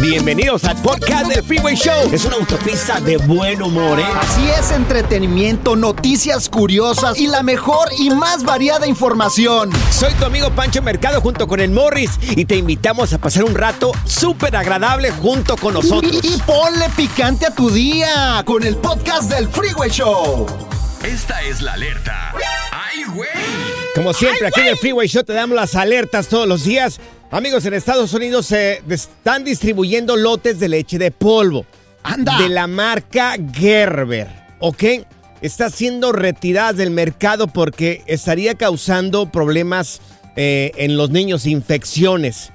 Bienvenidos al podcast del Freeway Show. Es una autopista de buen humor, ¿eh? Así es, entretenimiento, noticias curiosas y la mejor y más variada información. Soy tu amigo Pancho Mercado junto con el Morris y te invitamos a pasar un rato súper agradable junto con nosotros. Y, y ponle picante a tu día con el podcast del Freeway Show. Esta es la alerta. ¡Ay, güey! Como siempre, aquí en el Freeway Show te damos las alertas todos los días. Amigos, en Estados Unidos se están distribuyendo lotes de leche de polvo. Anda. De la marca Gerber, ¿ok? Está siendo retirada del mercado porque estaría causando problemas eh, en los niños, infecciones.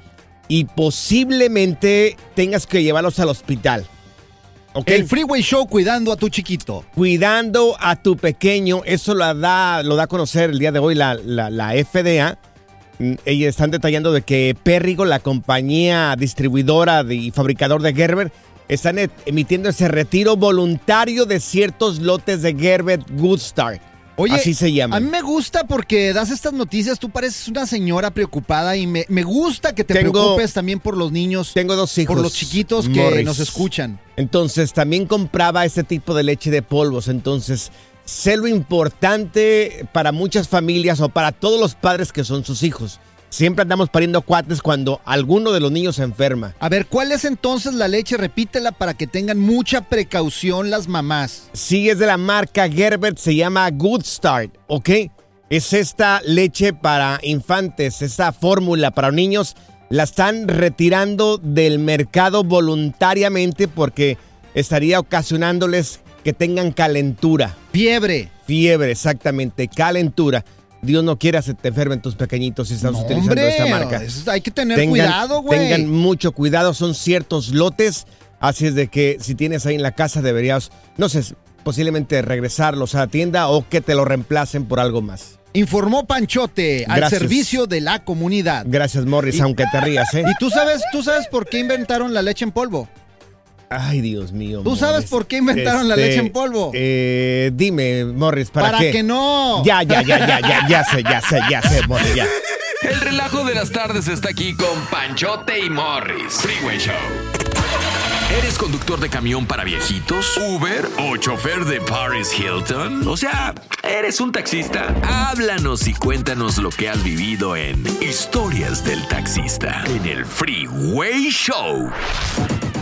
Y posiblemente tengas que llevarlos al hospital. ¿ok? El Freeway Show cuidando a tu chiquito. cuidando a tu pequeño. Eso lo da, lo da a conocer el día de hoy la, la- la FDA. Ellos están detallando de que Perrigo, la compañía distribuidora y fabricador de Gerber, están e- emitiendo ese retiro voluntario de ciertos lotes de Gerber Good Start. Oye, Así se llama. A mí me gusta porque das estas noticias, tú pareces una señora preocupada y me, me gusta que te Tengo- preocupes también por los niños, Tengo dos hijos. por los chiquitos que Morris. nos escuchan. Entonces también compraba este tipo de leche de polvos. Entonces sé lo importante para muchas familias o para todos los padres que son sus hijos. Siempre andamos pariendo cuates cuando alguno de los niños se enferma. A ver, ¿cuál es entonces la leche? Repítela para que tengan mucha precaución las mamás. Si es de la marca Gerber, se llama Good Start, ¿ok? Es esta leche para infantes, esta fórmula para niños. La están retirando del mercado voluntariamente porque estaría ocasionándoles que tengan calentura. Fiebre. Fiebre, exactamente, calentura. Dios no quiera se te enfermen tus pequeñitos si estás No, utilizando hombre, esta marca. hay que tener cuidado, güey. Tengan mucho cuidado, son ciertos lotes, así es de que si tienes ahí en la casa deberías, no sé, posiblemente regresarlos a la tienda o que te lo reemplacen por algo más. Informó Panchote al Gracias. servicio de la comunidad. Gracias, Morris, aunque te rías, ¿eh? ¿Y tú sabes, tú sabes por qué inventaron la leche en polvo? Ay, Dios mío. ¿Tú sabes por qué inventaron la leche en polvo? Eh, dime, Morris, ¿para, Para qué? que no. Ya, ya, ya, ya, ya, ya sé, ya sé, ya sé, Morris, ya. El relajo de las tardes está aquí con Panchote y Morris. Freeway Show. ¿Eres conductor de camión para viejitos? ¿Uber? ¿O chofer de Paris Hilton? O sea, ¿eres un taxista? Háblanos y cuéntanos lo que has vivido en Historias del Taxista en el Freeway Show.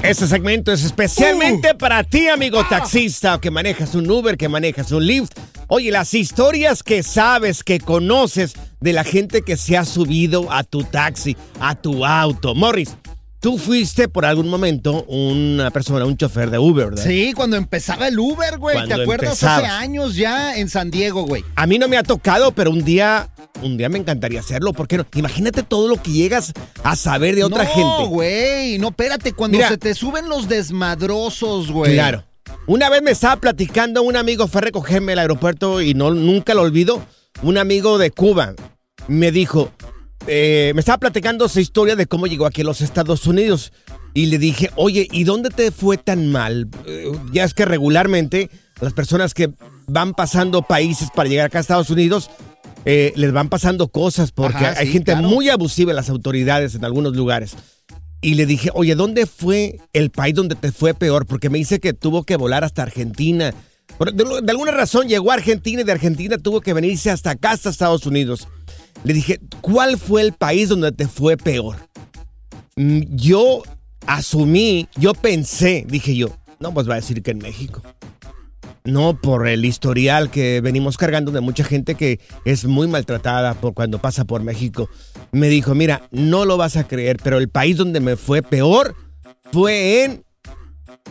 Este segmento es especialmente para ti, amigo taxista, que manejas un Uber, que manejas un Lyft. Oye, las historias que sabes, que conoces de la gente que se ha subido a tu taxi, a tu auto. Morris, tú fuiste por algún momento una persona, un chofer de Uber, ¿verdad? Sí, cuando empezaba el Uber, güey. ¿Te acuerdas? Hace años ya en San Diego, güey. A mí no me ha tocado, pero un día, un día me encantaría hacerlo. ¿Por qué no? Imagínate todo lo que llegas a saber de otra no, gente. güey. No, espérate. Cuando Mira. se te suben los desmadrosos, güey. Claro. Una vez me estaba platicando, un amigo fue a recogerme al aeropuerto y no, nunca lo olvido. Un amigo de Cuba me dijo, eh, me estaba platicando su historia de cómo llegó aquí a los Estados Unidos. Y le dije, oye, ¿y dónde te fue tan mal? Eh, ya es que regularmente las personas que van pasando países para llegar acá a Estados Unidos, eh, les van pasando cosas porque Ajá, hay sí, gente claro. muy abusiva en las autoridades en algunos lugares. Y le dije, oye, ¿dónde fue el país donde te fue peor? Porque me dice que tuvo que volar hasta Argentina. De, de alguna razón llegó a Argentina y de Argentina tuvo que venirse hasta acá, hasta Estados Unidos. Le dije, ¿cuál fue el país donde te fue peor? Mm, Yo asumí, yo pensé, dije yo, no, pues va a decir que en México. No por el historial que venimos cargando de mucha gente que es muy maltratada por cuando pasa por México. Me dijo, mira, no lo vas a creer, pero el país donde me fue peor fue en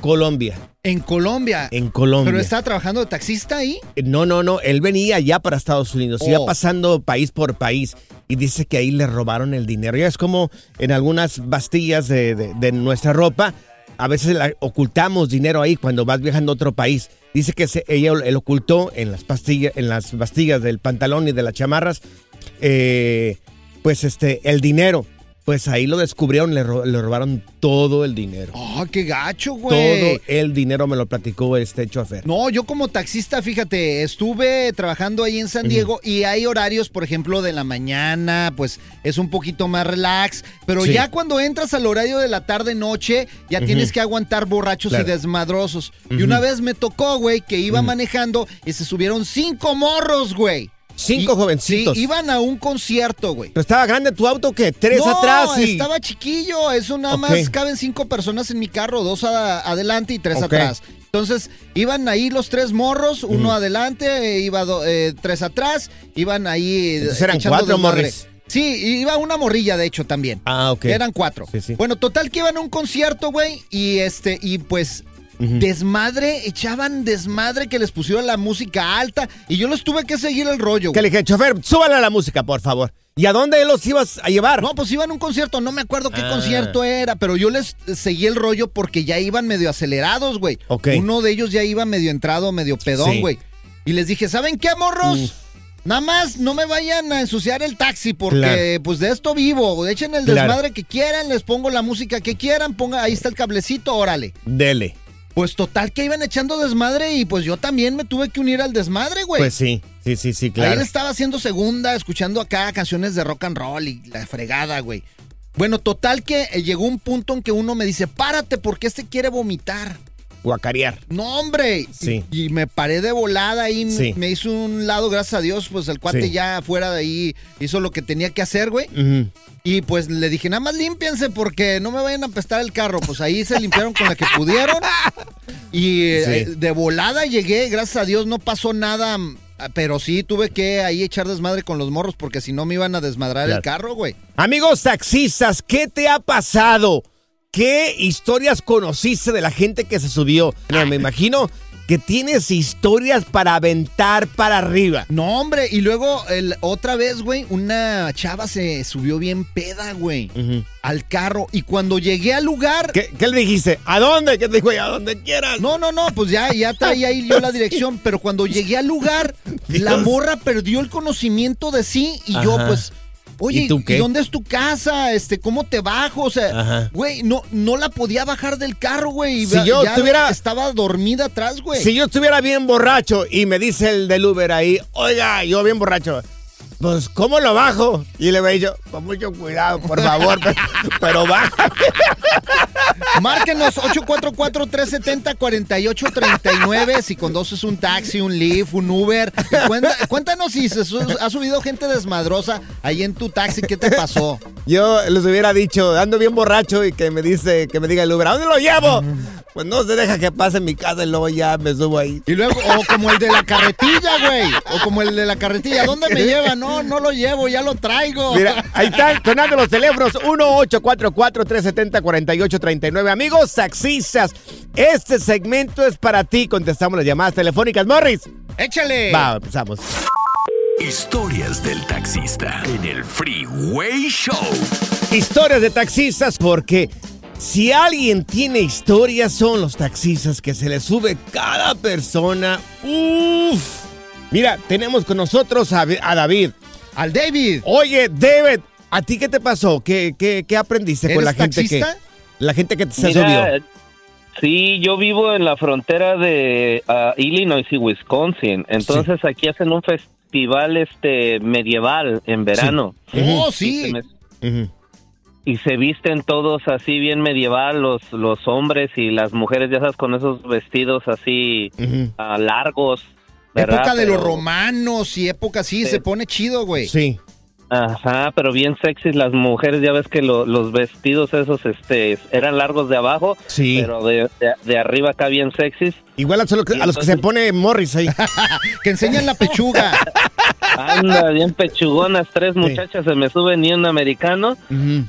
Colombia. En Colombia. En Colombia. ¿Pero estaba trabajando de taxista ahí? No, no, no. Él venía ya para Estados Unidos. Iba Oh. pasando país por país. Y dice que ahí le robaron el dinero. Ya es como en algunas bastillas de, de- de nuestra ropa. A veces la- ocultamos dinero ahí cuando vas viajando a otro país. Dice que se- ella él ocultó en las pastillas, en las bastillas del pantalón y de las chamarras, eh, pues este, el dinero. Pues ahí lo descubrieron, le, ro- le robaron todo el dinero. ¡Oh, qué gacho, güey! Todo el dinero me lo platicó este chofer. No, yo como taxista, fíjate, estuve trabajando ahí en San Diego y hay horarios, por ejemplo, de la mañana, pues es un poquito más relax, pero Sí. ya cuando entras al horario de la tarde-noche, ya tienes que aguantar borrachos Claro. y desmadrosos. Y una vez me tocó, güey, que iba manejando y se subieron cinco morros, güey. Cinco Y- jovencitos. Sí, iban a un concierto, güey. Pero estaba grande tu auto que tres no, atrás y estaba chiquillo. Eso nada más caben cinco personas en mi carro, dos a- adelante y tres atrás. Entonces, iban ahí los tres morros, uno adelante, iba do- eh, tres atrás, iban ahí. Entonces eran cuatro morris. Sí, iba una morrilla, de hecho, también. Ah, ok. Eran cuatro. Sí, sí. Bueno, total que iban a un concierto, güey, y este, y pues. Desmadre, echaban desmadre que les pusieron la música alta y yo les tuve que seguir el rollo. Que le dije, chofer, súbale a la música, por favor. ¿Y a dónde los ibas a llevar? No, pues iban a un concierto, no me acuerdo qué Ah. concierto era, pero yo les seguí el rollo porque ya iban medio acelerados, güey. Ok. Uno de ellos ya iba medio entrado, medio pedón, Sí. güey. Y les dije, ¿saben qué, morros? Nada más no me vayan a ensuciar el taxi porque Claro. pues de esto vivo. Echen el Claro. desmadre que quieran, les pongo la música que quieran, ponga, ahí está el cablecito, órale. Dele. Pues total que iban echando desmadre y pues yo también me tuve que unir al desmadre, güey. Pues sí, sí, sí, sí, claro. él estaba haciendo segunda, escuchando acá canciones de rock and roll y la fregada, güey. Bueno, total que eh, llegó un punto en que uno me dice, párate porque este quiere vomitar. Guacarear. No, hombre. Sí. Y, y me paré de volada y Sí. me hizo un lado, gracias a Dios, pues el cuate Sí. ya fuera de ahí hizo lo que tenía que hacer, güey. Y pues le dije, nada más límpiense porque no me vayan a apestar el carro. Pues ahí se limpiaron con la que pudieron. Y eh, de volada llegué, gracias a Dios no pasó nada. Pero sí tuve que ahí echar desmadre con los morros porque si no me iban a desmadrar Claro. el carro, güey. Amigos taxistas, ¿qué te ha pasado? ¿Qué historias conociste de la gente que se subió? No, me imagino que tienes historias para aventar para arriba. No, hombre. Y luego el, otra vez, güey, una chava se subió bien peda, güey, al carro. Y cuando llegué al lugar... ¿Qué, qué le dijiste? ¿A dónde? ¿Qué te dijo? A donde quieras. No, no, no, pues ya, ya traía ahí yo la dirección, pero cuando llegué al lugar, la morra perdió el conocimiento de sí y yo pues, oye, ¿Y tú qué? dónde es tu casa? Este, ¿cómo te bajo? O sea, Ajá. güey, no, no la podía bajar del carro, güey. y Si yo ya tuviera- estaba dormida atrás, güey. Si yo estuviera bien borracho y me dice el del Uber ahí, oiga, yo bien borracho, pues ¿cómo lo bajo? Y le he dicho, con mucho cuidado, por favor, pero, pero baja. Márquenos 844-370-4839 si conduces un taxi, un Lyft, un Uber. Cuenta- cuéntanos si se su- ha subido gente desmadrosa ahí en tu taxi, ¿qué te pasó? Yo les hubiera dicho, ando bien borracho y que me dice, que me diga el Uber, ¿a dónde lo llevo? Pues no se deja que pase en mi casa y luego ya me subo ahí. Y luego, o como el de la carretilla, güey. O como el de la carretilla. ¿Dónde me lleva? No, no lo llevo, ya lo traigo. Mira, ahí están sonando los teléfonos 1-844-370-4839. Amigos taxistas, este segmento es para ti. Contestamos las llamadas telefónicas. Morris, Échale. va, empezamos. Historias del taxista en el Freeway Show. Historias de taxistas porque si alguien tiene historias son los taxistas que se les sube cada persona. Uf. Mira, tenemos con nosotros a, a David. Al David. Oye, David, ¿A ti qué te pasó? ¿Qué, qué, qué aprendiste con la ¿Eres gente que la gente que se Mira, subió? Sí, yo vivo en la frontera de ah, Illinois y Wisconsin. Entonces aquí hacen un festival este medieval en verano. Oh, Y sí. se, me- Ujú. y se visten todos así bien medieval, los, los hombres y las mujeres, ya sabes, con esos vestidos así ah, largos. ¿Verdad? Época de los romanos y época así, Sí. se pone chido, güey. Sí. Ajá, pero bien sexys las mujeres, ya ves que lo- los vestidos esos este eran largos de abajo, Sí. pero de, de- de arriba acá bien sexys. Igual a los, a los que se pone Morris ahí. Que enseñan la pechuga. Anda, bien pechugonas, tres muchachas se me suben y un americano.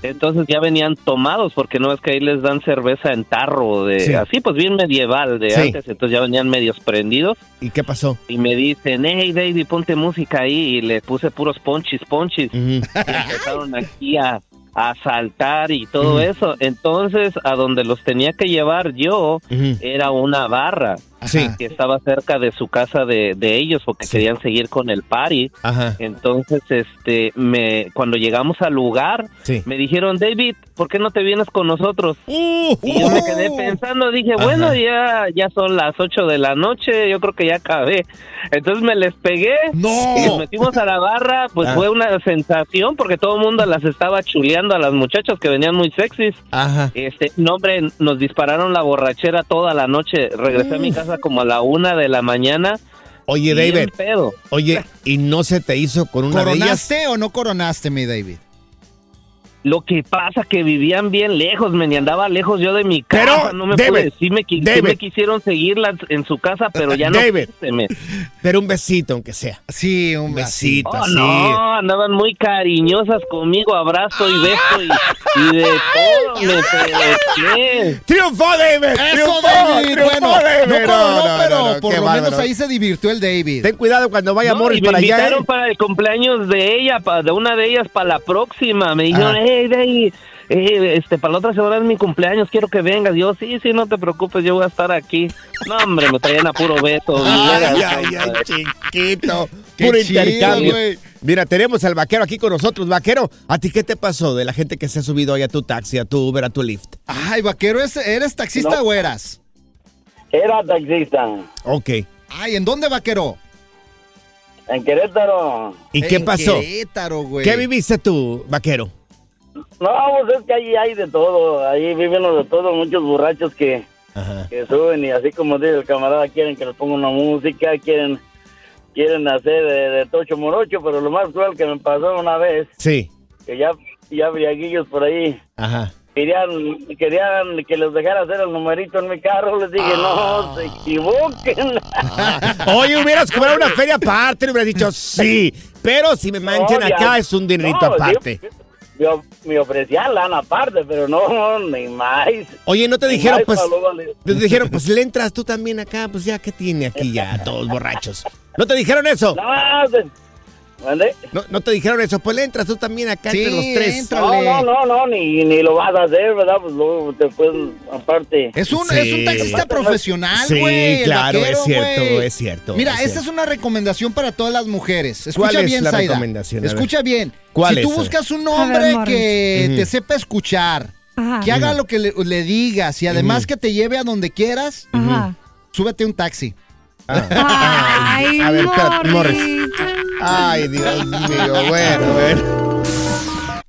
Entonces ya venían tomados porque no es que ahí les dan cerveza en tarro de Sí. así pues bien medieval de Sí. antes, entonces ya venían medios prendidos ¿Y qué pasó? y me dicen, "Hey David, ponte música ahí" y le puse puros ponchis, ponchis. Ujú. Y empezaron aquí a, a saltar y todo eso. Entonces, a donde los tenía que llevar yo era una barra Sí. que estaba cerca de su casa de, de ellos porque Sí. querían seguir con el party. Ajá. Entonces, este, me, cuando llegamos al lugar, Sí. me dijeron, David, ¿por qué no te vienes con nosotros? Uh, Y yo me quedé pensando, dije, Ajá. bueno, ya, ya son las 8 de la noche, yo creo que ya acabé. Entonces me les pegué. ¡No! Y nos metimos a la barra, pues Ah. fue una sensación porque todo el mundo las estaba chuleando a las muchachas que venían muy sexys. Ajá. Este, no hombre, nos dispararon la borrachera toda la noche. Regresé a mi casa como a la una de la mañana. Oye, David. pedo. Oye, ¿y no se te hizo con una de ellas? ¿Coronaste o no coronaste, mi David? Lo que pasa que vivían bien lejos, me ni andaba lejos yo de mi casa, Pero, no me David, pude, sí me, qui- sí me quisieron seguirlas en su casa, pero ya no David. quise, me- Pero un besito, aunque sea. Sí, un besito. Oh, así. no, andaban muy cariñosas conmigo, abrazo y beso y, y de todo, me. ¡Triunfó, David! Eso, ¡Triunfó, David. triunfó, Bueno, David! no coronó, pero no, por lo menos bárbaro. ahí se divirtió el David. Ten cuidado cuando vaya No, Morris y me para allá. invitaron ¿eh? para el cumpleaños de ella, pa- de una de ellas para la próxima. Me dijeron, Ah. Hey, David, eh, este, para la otra semana es mi cumpleaños, quiero que vengas. Yo, sí, sí, no te preocupes, yo voy a estar aquí. No, hombre, me traían a puro beso. Ay, ay, ay, chiquito. Puro chido, intercambio. güey. Mira, tenemos al vaquero aquí con nosotros. Vaquero, ¿a ti qué te pasó de la gente que se ha subido hoy a tu taxi, a tu Uber, a tu Lyft? Ay, vaquero, ¿es- ¿eres taxista o eras? Era taxista Ok. Ay, ¿en dónde, vaquero? en Querétaro. ¿Y qué En pasó? Querétaro, güey. ¿Qué viviste tú, vaquero? No, pues es que ahí hay de todo. Ahí viven los de todo. Muchos borrachos que, Ajá. que suben y así como dice el camarada, quieren que les ponga una música, quieren quieren hacer de, de tocho morocho, pero lo más cruel que me pasó una vez, Sí. que ya, ya briaguillos por ahí Ajá. querían, querían que les dejara hacer el numerito en mi carro. Les dije, no, se equivoquen. Oye, hubieras cobrado una feria aparte, le hubieras dicho sí. Pero si me manchan No, ya- acá es un dinerito No, aparte. Me, me ofrecían lana aparte, pero no, ni más. Oye, ¿no te dijeron, pues, te dijeron, pues le entras tú también acá? Pues ya, ¿qué tiene aquí ya, todos borrachos? ¿No te dijeron eso? No, ¿Mande? ¿No, no te dijeron eso? Pues le entras tú también acá Sí, entre los tres. entra. No, no, no, no, ni, ni lo vas a hacer, ¿verdad? Pues luego te pueden, aparte. Es un, Sí. es un taxista profesional, Sí, güey. el claro, vaquero, es cierto, es cierto, Mira, es esta cierto. es una recomendación para todas las mujeres. Escucha ¿Cuál es bien, la Zaida. recomendación? Escucha bien. ¿Cuál si es? tú buscas un ver, hombre que te sepa escuchar, Ajá. que haga lo que le, le digas y además que te lleve a donde quieras, súbete un taxi. Ay, A ver, espérate, Morris. Ay, Dios mío, bueno, bueno.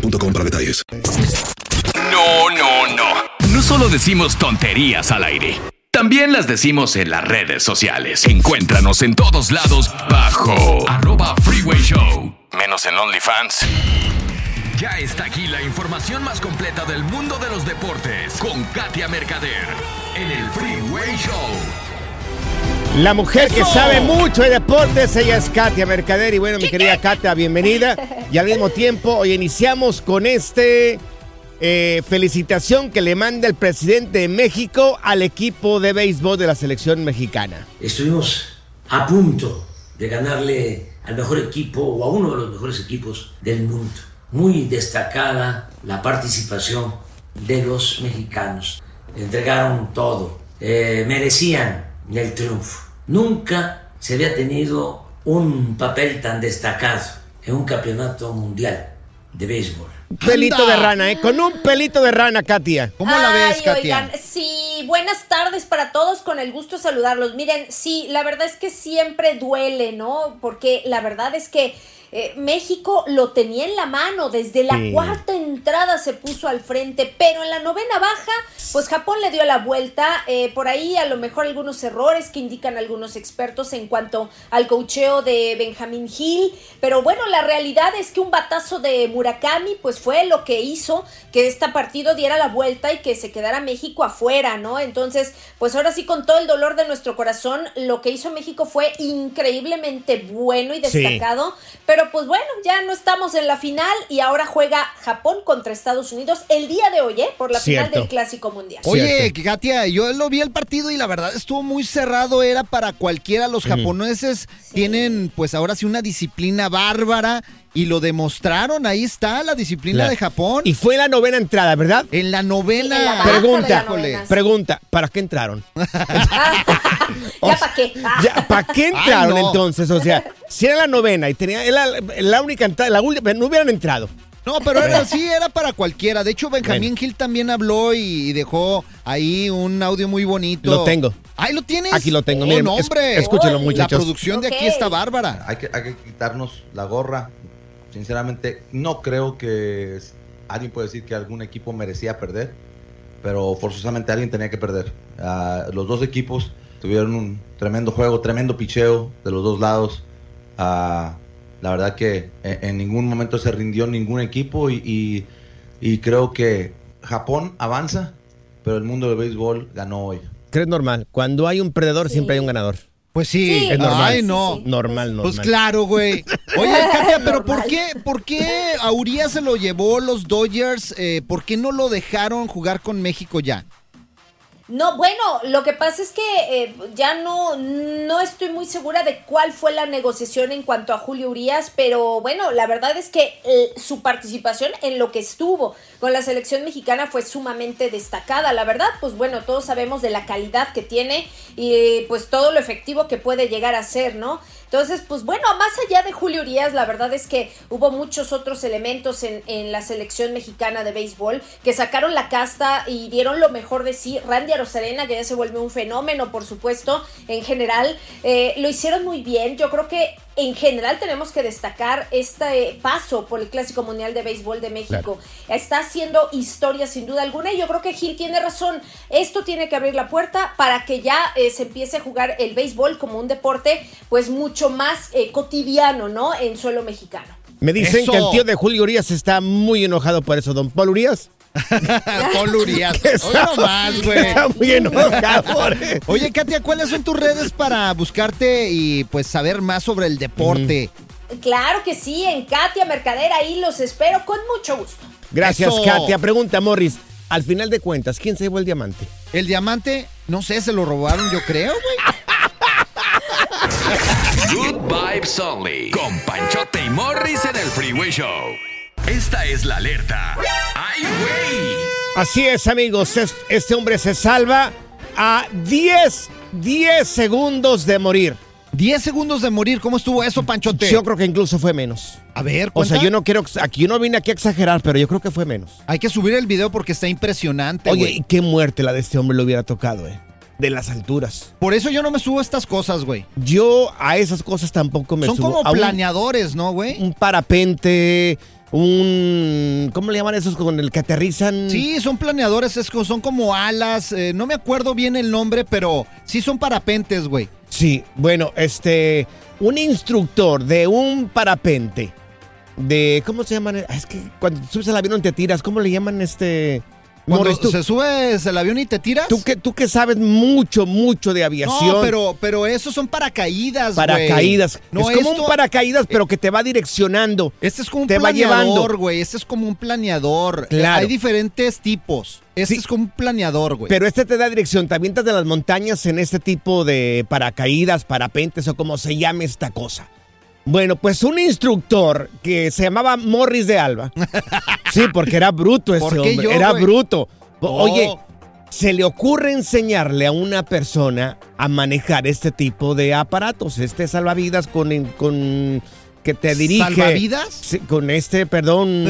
para detalles. No, no, no. No solo decimos tonterías al aire. También las decimos en las redes sociales. Encuéntranos en todos lados bajo arroba freeway show. Menos en OnlyFans. Ya está aquí la información más completa del mundo de los deportes con Katia Mercader en el Freeway Show. La mujer que sabe mucho de deportes, ella es Katia Mercader. Y bueno, mi querida Katia, bienvenida. Y al mismo tiempo, hoy iniciamos con este eh, felicitación que le manda el presidente de México al equipo de béisbol de la selección mexicana. Estuvimos a punto de ganarle al mejor equipo o a uno de los mejores equipos del mundo. Muy destacada la participación de los mexicanos. Entregaron todo. Eh, merecían el triunfo. Nunca se había tenido un papel tan destacado en un campeonato mundial de béisbol. Pelito de rana, ¿eh? Con un pelito de rana, Katia. ¿Cómo la ves, Ay, Katia? oigan, sí, buenas tardes para todos, con el gusto de saludarlos. Miren, sí, la verdad es que siempre duele, ¿no? Porque la verdad es que eh, México lo tenía en la mano, desde la Sí. cuarta entrada se puso al frente, pero en la novena baja, pues Japón le dio la vuelta, eh, por ahí a lo mejor algunos errores que indican algunos expertos en cuanto al cocheo de Benjamín Hill, pero bueno, la realidad es que un batazo de Murakami, pues fue lo que hizo que este partido diera la vuelta y que se quedara México afuera, ¿no? Entonces, pues ahora sí, con todo el dolor de nuestro corazón, lo que hizo México fue increíblemente bueno y Sí. destacado, pero pues bueno, ya no estamos en la final y ahora juega Japón contra Estados Unidos el día de hoy, ¿eh? Por la final del Clásico Mundial. Oye, Cierto. Katia, yo lo vi el partido y la verdad estuvo muy cerrado, era para cualquiera. Los japoneses tienen, pues ahora sí, una disciplina bárbara y lo demostraron. Ahí está la disciplina La- de Japón. Y fue la novena entrada, ¿verdad? en la novena. Sí, en la Pregunta, la novena. pregunta, ¿para qué entraron? ya para qué. Ya, ¿Para qué Ay, entraron no. entonces? O sea, si era la novena y tenía era la, la única entrada, la última, no hubieran entrado. No, pero era así, era para cualquiera. De hecho, Benjamín Gil también habló y dejó ahí un audio muy bonito. Lo tengo. Ahí lo tienes. Aquí lo tengo, Oh, miren, no, es- hombre. escúchenlo, La muchachos. producción de aquí está bárbara. Hay que, hay que quitarnos la gorra. Sinceramente, no creo que alguien puede decir que algún equipo merecía perder, pero forzosamente alguien tenía que perder. Ah, los dos equipos tuvieron un tremendo juego, tremendo picheo de los dos lados. Ah, la verdad que en, en ningún momento se rindió ningún equipo y, y- y creo que Japón avanza, pero el mundo del béisbol ganó hoy. ¿Crees normal? Cuando hay un perdedor, Sí. siempre hay un ganador. Pues sí, Sí, Es normal. Ay, no. Sí, Normal, normal. Pues claro, güey. Oye, Katia, pero ¿por qué, ¿por qué a Urias se lo llevó los Dodgers? Eh, ¿Por qué no lo dejaron jugar con México ya? No, bueno, lo que pasa es que eh, ya no, no estoy muy segura de cuál fue la negociación en cuanto a Julio Urias, pero bueno, la verdad es que eh, su participación en lo que estuvo con la selección mexicana fue sumamente destacada. La verdad, pues bueno, todos sabemos de la calidad que tiene y pues todo lo efectivo que puede llegar a ser, ¿no? Entonces, pues bueno, más allá de Julio Urias, la verdad es que hubo muchos otros elementos en, la selección mexicana de béisbol que sacaron la casta y dieron lo mejor de sí. Randy Arozarena, que ya se vuelve un fenómeno, por supuesto, en general, eh, lo hicieron muy bien. Yo creo que en general tenemos que destacar este paso por el Clásico Mundial de Béisbol de México. Está haciendo historia sin duda alguna y yo creo que Gil tiene razón. Esto tiene que abrir la puerta para que ya eh, se empiece a jugar el béisbol como un deporte pues mucho más eh, cotidiano, ¿no? En suelo mexicano. Me dicen Eso. que el tío de Julio Urias está muy enojado por eso, don Paul Urias. Paul Urias. Está- Hoy nomás, güey. Está muy enojado. Oye, Katia, ¿cuáles son tus redes para buscarte y pues saber más sobre el deporte? Claro que sí, en Katia Mercader, ahí los espero con mucho gusto. Gracias, Eso. Katia. Pregunta, Morris. Al final de cuentas, ¿quién se llevó el diamante? El diamante, no sé, se lo robaron, yo creo, güey. Good Vibes Only. Con Panchote y Morris en el Freeway Show. Esta es la alerta. ¡Ay, güey! Así es, amigos. es- Este hombre se salva a 10, 10 segundos de morir. 10 segundos de morir, ¿cómo estuvo eso, Panchote? Yo creo que incluso fue menos. A ver, O sea, cuenta. yo no quiero, aquí yo no vine aquí a exagerar, pero yo creo que fue menos. Hay que subir el video porque está impresionante, Oye, güey. y qué muerte la de este hombre le hubiera tocado, eh. De las alturas. Por eso yo no me subo a estas cosas, güey. Yo a esas cosas tampoco me Son subo. como A un- planeadores, ¿no, güey? Un parapente, un... ¿Cómo le llaman esos con el que aterrizan? Sí, son planeadores, es son como alas, eh, no me acuerdo bien el nombre, pero sí son parapentes, güey. Sí, bueno, este... Un instructor de un parapente, de... ¿Cómo se llaman? Es que cuando subes al avión te tiras, ¿cómo le llaman este... Cuando tú, se subes el avión y te tiras. tú que, tú que sabes mucho, mucho de aviación. No, pero, pero esos son paracaídas, güey. Paracaídas. No, es como esto- un paracaídas, pero que te va direccionando. Este es como un te planeador, güey. Este es como un planeador. Claro. Hay diferentes tipos. Este Sí. es como un planeador, güey. Pero este te da dirección. Te avientas de las montañas en este tipo de paracaídas, parapentes o como se llame esta cosa. Bueno, pues un instructor que se llamaba Morris de Alba. sí, porque era bruto ese ¿Por qué hombre. yo, era bruto. Oh. Oye, se le ocurre enseñarle a una persona a manejar este tipo de aparatos, este salvavidas con, con que te dirige. ¿Salvavidas? Con este, perdón,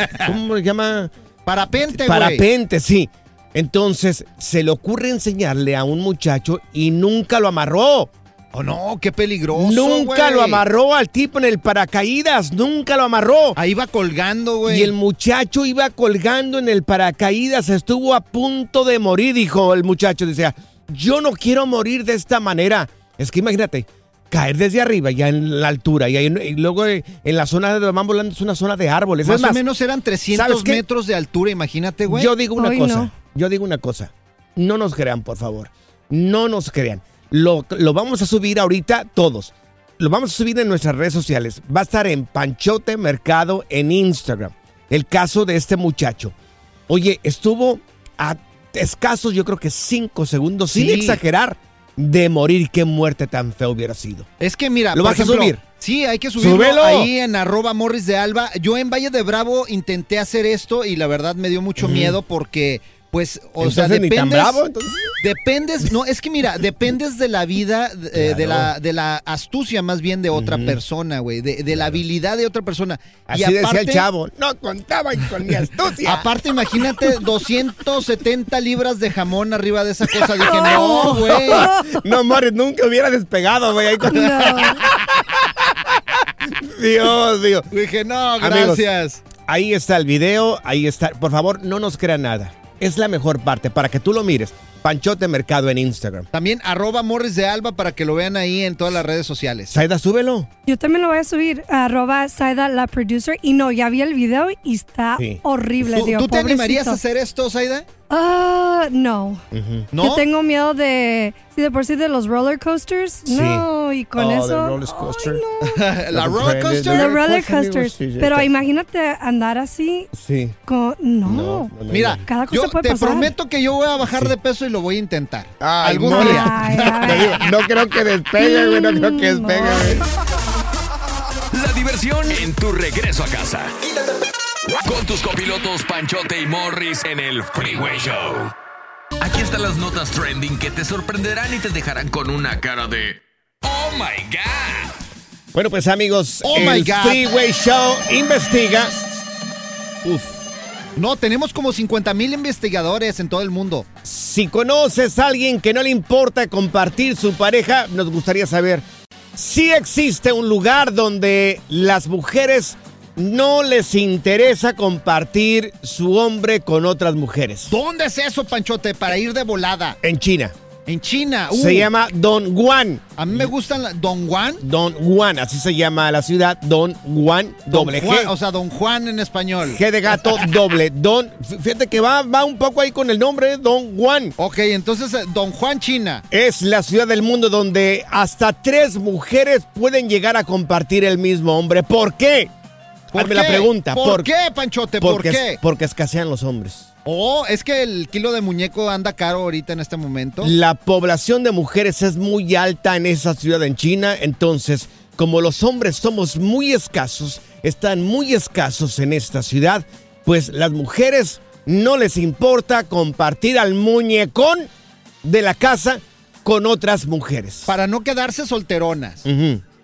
¿cómo se llama? Parapente, güey. Parapente, sí. Entonces, se le ocurre enseñarle a un muchacho y nunca lo amarró. Oh, no, qué peligroso, nunca lo amarró al tipo en el paracaídas, nunca lo amarró. Ahí va colgando, güey. Y el muchacho iba colgando en el paracaídas, estuvo a punto de morir, dijo el muchacho. Decía, yo no quiero morir de esta manera. Es que imagínate, caer desde arriba, ya en la altura, y, ahí- y luego eh, en la zona de donde van volando es una zona de árboles. Más o menos eran 300 ¿sabes qué? metros de altura, imagínate, güey. Yo digo una Ay, cosa. no. Yo digo una cosa. No nos crean, por favor. No nos crean. Lo, lo vamos a subir ahorita todos. Lo vamos a subir en nuestras redes sociales. Va a estar en Panchote Mercado en Instagram. El caso de este muchacho. Oye, estuvo a escasos, yo creo que cinco segundos, sin exagerar, de morir. Qué muerte tan fea hubiera sido. Es que mira, ¿Lo vas a subir? Sí, hay que subirlo ¡Súbelo! ahí en arroba Morris de Alba. Yo en Valle de Bravo intenté hacer esto y la verdad me dio mucho miedo porque, pues, o sea, Entonces, ni tan dependes... bravo, entonces. Dependes, no, es que mira, dependes de la vida, eh, de, la, de la astucia más bien de otra persona, güey, de, de la habilidad de otra persona. Así decía el chavo. No contaban con mi astucia. Aparte, imagínate 270 libras de jamón arriba de esa cosa. Dije, no, güey. No, Morris, nunca hubiera despegado, güey. ahí con- Dios, Dios. Dije, no, Amigos, gracias. Ahí está el video, ahí está. Por favor, no nos crea nada. Es la mejor parte para que tú lo mires. Panchote Mercado en Instagram. También arroba Morris de Alba para que lo vean ahí en todas las redes sociales. Saida, súbelo. Yo también lo voy a subir arroba Saida la producer. Y no, ya vi el video y está Sí. horrible, ¿Tú, Dios. tú te animarías a hacer esto, Saida? Ah, no. ¿No? Yo tengo miedo de, sí, de por sí de los roller coasters. Sí. No, y con Oh, eso. roller coaster. ¿La roller coaster? Los roller sí, Pero imagínate andar así Sí. con. No. No, no, no, Mira, no. Cada cosa yo puede te pasar. prometo que yo voy a bajar de peso y lo voy a intentar. Ay, Algún día. Ay, no creo que despegue, güey. No creo que No. despegue, güey. La diversión en tu regreso a casa. Con tus copilotos Panchote y Morris en el Freeway Show. Aquí están las notas trending que te sorprenderán y te dejarán con una cara de Oh my God. Bueno, pues amigos, Oh, el my God. Freeway Show investiga. Uf. No, tenemos como 50 mil investigadores en todo el mundo. Si conoces a alguien que no le importa compartir su pareja, nos gustaría saber si existe un lugar donde las mujeres no les interesa compartir su hombre con otras mujeres. ¿Dónde es eso, Panchote? Para ir de volada. En China. En China. Uh, Se llama Don Juan. A mí me gustan la- Don Juan. Don Juan, así se llama la ciudad. Don Juan, doble Don Juan, G. O sea, Don Juan en español. G de gato, doble. Don, fíjate que va, va un poco ahí con el nombre, Don Juan. Ok, entonces eh, Don Juan China. Es la ciudad del mundo donde hasta tres mujeres pueden llegar a compartir el mismo hombre. ¿Por qué? ¿Por Hazme qué? la pregunta. ¿Por, qué, Panchote? ¿Por porque, qué? Porque escasean los hombres. Oh, es que el kilo de muñeco anda caro ahorita en este momento. La población de mujeres es muy alta en esa ciudad en China, entonces, como los hombres somos muy escasos, están muy escasos en esta ciudad, pues las mujeres no les importa compartir al muñecón de la casa con otras mujeres. Para no quedarse solteronas.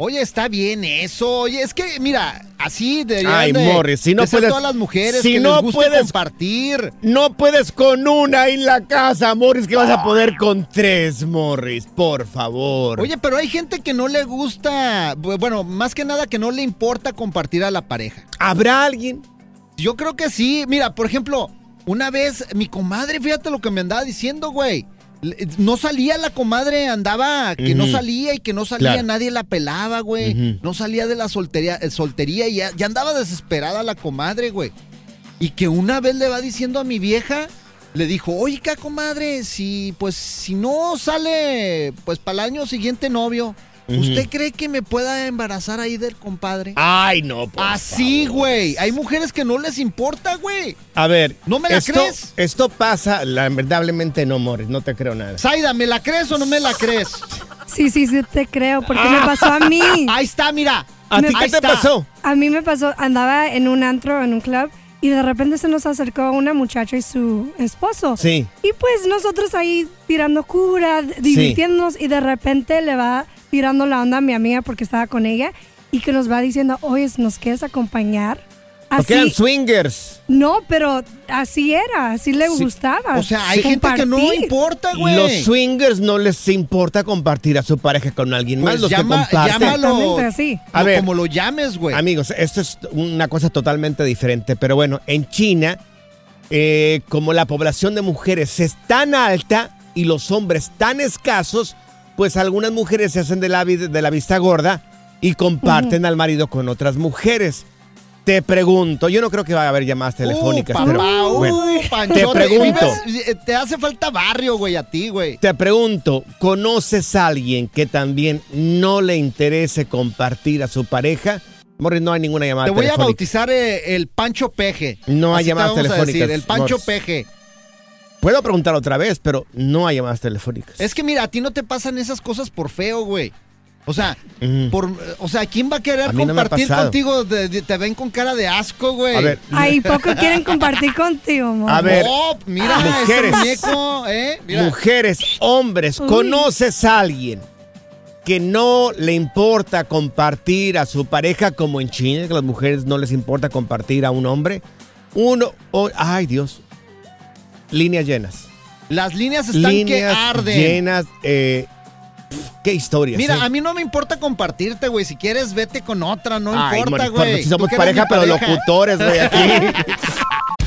Oye, está bien eso. Oye, es que, mira, así deberían Ay, de, Morris, si no de puedes- todas las mujeres si que no les gusta puedes- compartir. No puedes con una en la casa, Morris, que vas a poder con tres, Morris, por favor. Oye, pero hay gente que no le gusta, bu- bueno, más que nada que no le importa compartir a la pareja. ¿habrá alguien? Yo creo que sí. Mira, por ejemplo, una vez mi comadre, fíjate lo que me andaba diciendo, güey. No salía la comadre, andaba que no salía y que no salía, Claro. nadie la pelaba, güey. No salía de la soltería, eh, soltería y ya, ya andaba desesperada la comadre, güey. Y que una vez le va diciendo a mi vieja, le dijo, oye, ¿qué comadre? Si, pues, si no sale, pues, para el año siguiente novio, ¿usted cree que me pueda embarazar ahí del compadre? Ay, no, por Así, güey. Hay mujeres que no les importa, güey. A ver. ¿No me la esto, crees? Esto pasa, lamentablemente no, Morris, no te creo nada. Zaida, ¿me la crees o no me la crees? Sí, sí, sí, te creo, porque me pasó a mí. Ahí está, mira. ¿A Me- ti qué te está. pasó? A mí me pasó, andaba en un antro, en un club, y de repente se nos acercó una muchacha y su esposo. Sí. Y pues nosotros ahí tirando cura, divirtiéndonos, y de repente le va tirando la onda a mi amiga porque estaba con ella, y que nos va diciendo, oye, ¿nos quieres acompañar? Porque eran swingers. no, pero así era, así le Sí. gustaba. O sea, hay gente que no importa, güey. Los swingers no les importa compartir a su pareja con alguien más. Pues Los llama- que comparten. llámalo. Así. A ver. Como lo llames, güey. Amigos, esto es una cosa totalmente diferente, pero bueno, en China, eh, como la población de mujeres es tan alta y los hombres tan escasos, pues algunas mujeres se hacen de la, de la vista gorda y comparten al marido con otras mujeres. Te pregunto, yo no creo que va a haber llamadas telefónicas, uh, pero uh, bueno, te pregunto. vives- eh, te hace falta barrio, güey, a ti, güey. Te pregunto, ¿conoces a alguien que también no le interese compartir a su pareja? Morris, no hay ninguna llamada Te voy a telefónica. bautizar eh, el Pancho Peje. No hay Así llamadas telefónicas, decir, el Pancho Morris. Peje. Puedo preguntar otra vez, pero no hay llamadas telefónicas. Es que mira, a ti no te pasan esas cosas por feo, güey. O sea, por, o sea, ¿quién va a querer A no compartir contigo? De- de- te ven con cara de asco, güey. A ver, Ay, poco quieren compartir contigo, amor. A ver, mira, mujeres. este muñeco, ¿eh? Mira. mujeres, hombres, Uy. ¿conoces a alguien que no le importa compartir a su pareja como en China, que a las mujeres no les importa compartir a un hombre? Uno, ay Dios, líneas llenas. Las líneas están que arden. llenas, eh, qué historias. Mira, eh. a mí no me importa compartirte, güey. Si quieres, vete con otra, no Ay, importa, güey. Si somos pareja, pero pareja. locutores, güey, aquí.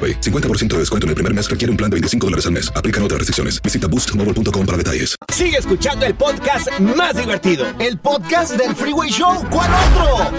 AroPay. 50% de descuento en el primer mes requiere un plan de 25 dólares al mes. Aplican otras restricciones. Visita boostmobile.com para detalles. Sigue escuchando el podcast más divertido. El podcast del Freeway Show. ¿Cuál otro?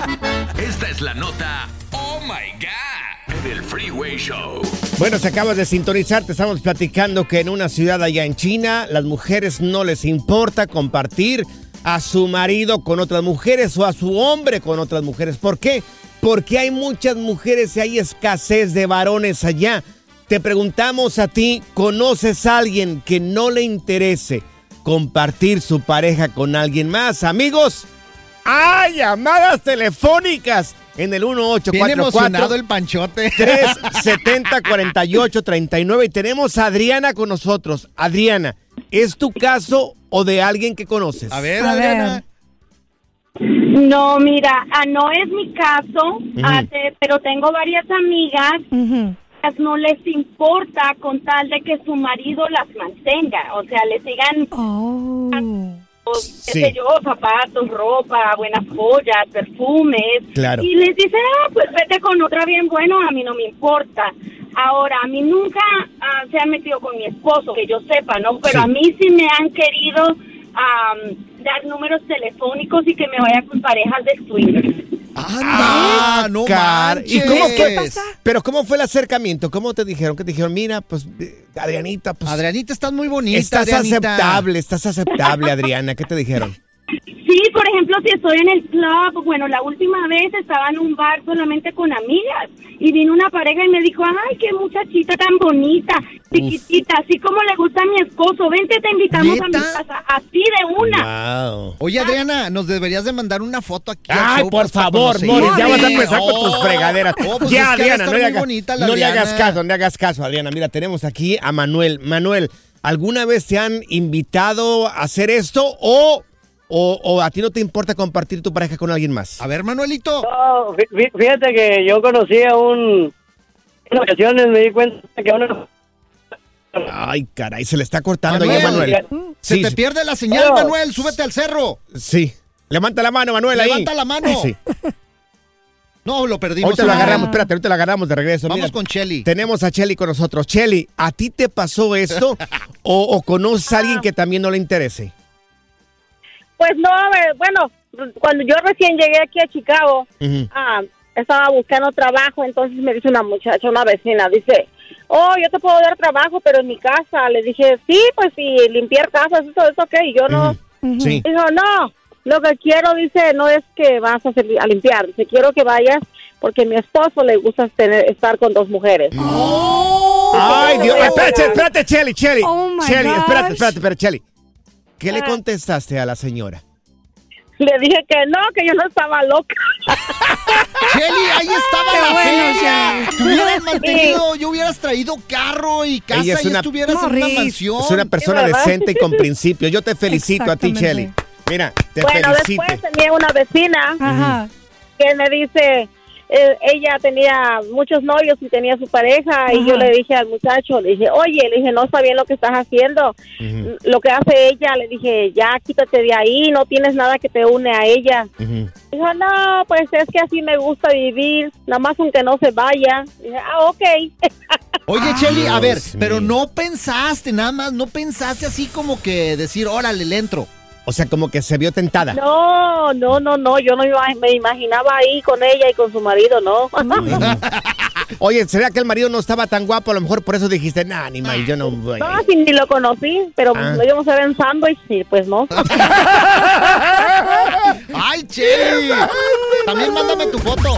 Esta es la nota Oh My God del Freeway Show. Bueno, si acabas de sintonizar, te estamos platicando que en una ciudad allá en China, las mujeres no les importa compartir a su marido con otras mujeres o a su hombre con otras mujeres. ¿Por qué? Porque hay muchas mujeres y hay escasez de varones allá. Te preguntamos a ti, ¿conoces a alguien que no le interese compartir su pareja con alguien más? Amigos, hay llamadas telefónicas en el 1844 el panchote. 370 4839 y tenemos a Adriana con nosotros. Adriana, ¿es tu caso o de alguien que conoces? A ver, Adriana. No, mira, ah, no es mi caso, ah, te- pero tengo varias amigas. Las No les importa con tal de que su marido las mantenga, o sea, le sigan, pues, qué Sí. sé yo, zapatos, ropa, buenas joyas, perfumes. Claro. Y les dice, ah, pues vete con otra bien bueno, a mí no me importa. Ahora, a mí nunca ah, se han metido con mi esposo, que yo sepa, ¿no? Pero Sí. a mí sí me han querido am, dar números telefónicos y que me vaya con parejas de swingers. Ah, no car- ¿Y cómo fue? Pero ¿cómo fue el acercamiento? ¿Cómo te dijeron? Que te dijeron, mira, pues eh, Adrianita, pues Adrianita, estás muy bonita, estás Adrianita. aceptable, estás aceptable, Adriana. ¿Qué te dijeron? Sí, por ejemplo, si estoy en el club, bueno, la última vez estaba en un bar solamente con amigas y vino una pareja y me dijo, ay, qué muchachita tan bonita, chiquitita, así como le gusta a mi esposo, vente, te invitamos a mi casa, así de una. Oye, Adriana, nos deberías de mandar una foto aquí. Ay, show, por favor. Morris, ya vas a empezar con Oh, tus fregaderas. oh, pues ya, Adriana, no le, hagas, le hagas caso, no le hagas caso, Adriana. Mira, tenemos aquí a Manuel. Manuel, ¿alguna vez te han invitado a hacer esto o, o, o a ti no te importa compartir tu pareja con alguien más? A ver, Manuelito. No, fí- fí- fíjate que yo conocí a un... En ocasiones me di cuenta que uno... Ay, caray, se le está cortando ahí a Manuel, Manuel. Se Sí, te sí. pierde la señal, No. Manuel. Súbete al cerro. Sí. Levanta la mano, Manuel, ahí. Levanta la mano. Sí. No, lo perdimos. Ahorita lo Ah. agarramos, espérate, ahorita lo agarramos de regreso. Vamos con Chelly. Tenemos a Chelly con nosotros. Chelly, ¿a ti te pasó esto o, o conoces a alguien que también no le interese? Pues no, bueno, cuando yo recién llegué aquí a Chicago, ah, estaba buscando trabajo, entonces me dice una muchacha, una vecina, dice, oh, yo te puedo dar trabajo, pero en mi casa. Le dije, sí, pues sí, limpiar casas, eso es ok. Y yo no. Sí. Dijo, no, lo que quiero, dice, no es que vas a, hacer- a limpiar, dice, quiero que vayas porque a mi esposo le gusta tener, estar con dos mujeres. Ay, Dios. Espérate, espérate, Chelly, Chelly. Oh, Chelly, espérate, espérate, espérate, Chelly. ¿Qué le Ah. contestaste a la señora? Le dije que no, que yo no estaba loca. Chelly, ahí estaba Qué la bueno, feria. Te hubieras mantenido, yo hubieras traído carro y casa Ella es y una- estuvieras en una mansión. Es una persona ¿verdad? decente y con principios. Yo te felicito a ti, Chelly. Exactamente. Mira, te bueno, felicito. después tenía una vecina Ajá. que me dice, eh, ella tenía muchos novios y tenía su pareja y yo le dije al muchacho, le dije, oye, le dije, no está bien lo que estás haciendo. Lo que hace ella, le dije, ya quítate de ahí, no tienes nada que te une a ella. Dijo, no, pues es que así me gusta vivir, nada más aunque no se vaya. Dije, ah, ok. Oye, Chelly, a ver, Dios pero mío. no pensaste nada más, no pensaste así como que decir, órale, le entro. O sea, como que se vio tentada. No, no, no, no, yo no me ima- me imaginaba ahí con ella y con su marido, no. Oye, ¿sería que el marido no estaba tan guapo? A lo mejor por eso dijiste, nah, ni mal, yo no voy. No, si ni lo conocí, pero Ah. lo íbamos a ver en sándwich y pues no. ¡Ay, Chelly! También mándame tu foto.